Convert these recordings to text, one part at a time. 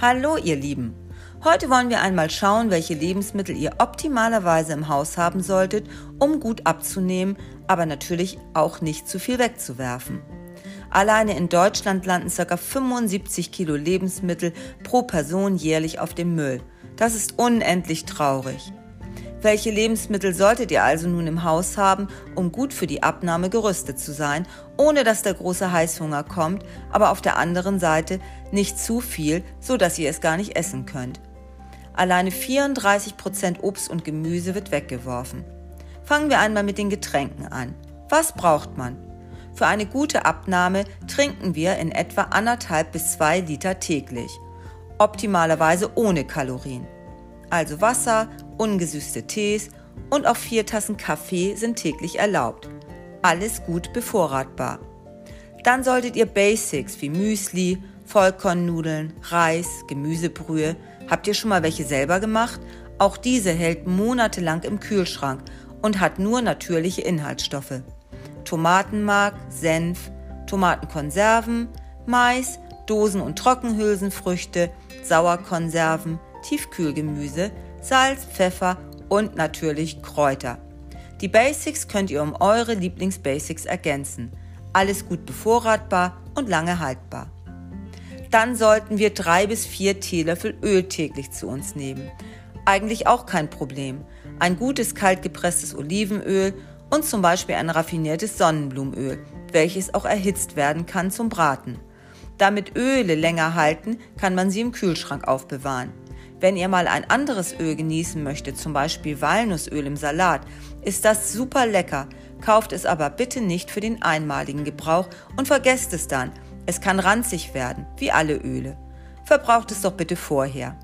Hallo ihr Lieben! Heute wollen wir einmal schauen, welche Lebensmittel ihr optimalerweise im Haus haben solltet, um gut abzunehmen, aber natürlich auch nicht zu viel wegzuwerfen. Alleine in Deutschland landen ca. 75 Kilo Lebensmittel pro Person jährlich auf dem Müll. Das ist unendlich traurig. Welche Lebensmittel solltet ihr also nun im Haus haben, um gut für die Abnahme gerüstet zu sein, ohne dass der große Heißhunger kommt, aber auf der anderen Seite nicht zu viel, so dass ihr es gar nicht essen könnt? Alleine 34 Prozent Obst und Gemüse wird weggeworfen. Fangen wir einmal mit den Getränken an. Was braucht man? Für eine gute Abnahme trinken wir in etwa anderthalb bis zwei Liter täglich. Optimalerweise ohne Kalorien. Also Wasser, ungesüßte Tees und auch vier Tassen Kaffee sind täglich erlaubt. Alles gut bevorratbar. Dann solltet ihr Basics wie Müsli, Vollkornnudeln, Reis, Gemüsebrühe. Habt ihr schon mal welche selber gemacht? Auch diese hält monatelang im Kühlschrank und hat nur natürliche Inhaltsstoffe. Tomatenmark, Senf, Tomatenkonserven, Mais, Dosen- und Trockenhülsenfrüchte, Sauerkonserven, Tiefkühlgemüse, Salz, Pfeffer und natürlich Kräuter. Die Basics könnt ihr um eure Lieblingsbasics ergänzen. Alles gut bevorratbar und lange haltbar. Dann sollten wir drei bis vier Teelöffel Öl täglich zu uns nehmen. Eigentlich auch kein Problem. Ein gutes kaltgepresstes Olivenöl und zum Beispiel ein raffiniertes Sonnenblumenöl, welches auch erhitzt werden kann zum Braten. Damit Öle länger halten, kann man sie im Kühlschrank aufbewahren. Wenn ihr mal ein anderes Öl genießen möchtet, zum Beispiel Walnussöl im Salat, ist das super lecker. Kauft es aber bitte nicht für den einmaligen Gebrauch und vergesst es dann. Es kann ranzig werden, wie alle Öle. Verbraucht es doch bitte vorher.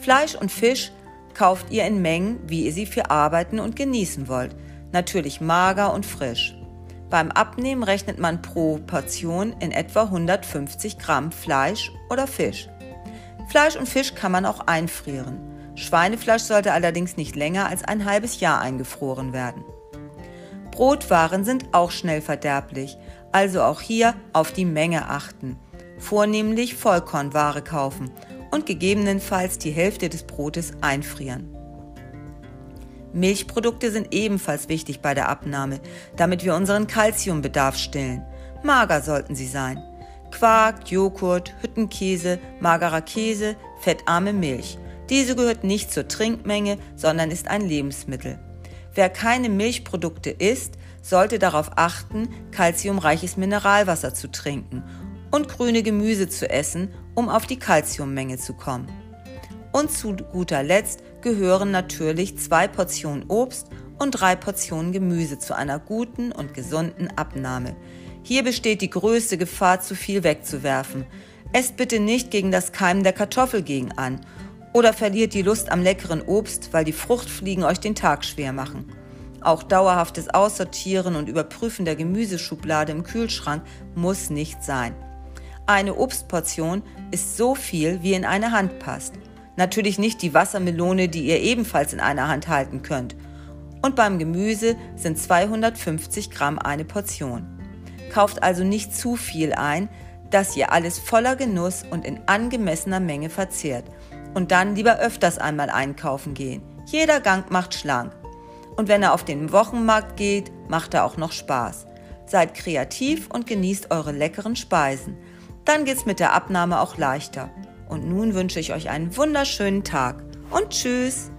Fleisch und Fisch kauft ihr in Mengen, wie ihr sie für arbeiten und genießen wollt. Natürlich mager und frisch. Beim Abnehmen rechnet man pro Portion in etwa 150 Gramm Fleisch oder Fisch. Fleisch und Fisch kann man auch einfrieren. Schweinefleisch sollte allerdings nicht länger als ein halbes Jahr eingefroren werden. Brotwaren sind auch schnell verderblich, also auch hier auf die Menge achten. Vornehmlich Vollkornware kaufen und gegebenenfalls die Hälfte des Brotes einfrieren. Milchprodukte sind ebenfalls wichtig bei der Abnahme, damit wir unseren Kalziumbedarf stillen. Mager sollten sie sein. Quark, Joghurt, Hüttenkäse, magerer Käse, fettarme Milch. Diese gehört nicht zur Trinkmenge, sondern ist ein Lebensmittel. Wer keine Milchprodukte isst, sollte darauf achten, kalziumreiches Mineralwasser zu trinken und grüne Gemüse zu essen, um auf die Kalziummenge zu kommen. Und zu guter Letzt gehören natürlich zwei Portionen Obst und drei Portionen Gemüse zu einer guten und gesunden Abnahme. Hier besteht die größte Gefahr, zu viel wegzuwerfen. Esst bitte nicht gegen das Keimen der Kartoffel gegen an oder verliert die Lust am leckeren Obst, weil die Fruchtfliegen euch den Tag schwer machen. Auch dauerhaftes Aussortieren und Überprüfen der Gemüseschublade im Kühlschrank muss nicht sein. Eine Obstportion ist so viel, wie in eine Hand passt. Natürlich nicht die Wassermelone, die ihr ebenfalls in einer Hand halten könnt. Und beim Gemüse sind 250 Gramm eine Portion. Kauft also nicht zu viel ein, dass ihr alles voller Genuss und in angemessener Menge verzehrt. Und dann lieber öfters einmal einkaufen gehen. Jeder Gang macht schlank. Und wenn er auf den Wochenmarkt geht, macht er auch noch Spaß. Seid kreativ und genießt eure leckeren Speisen. Dann geht's mit der Abnahme auch leichter. Und nun wünsche ich euch einen wunderschönen Tag und tschüss!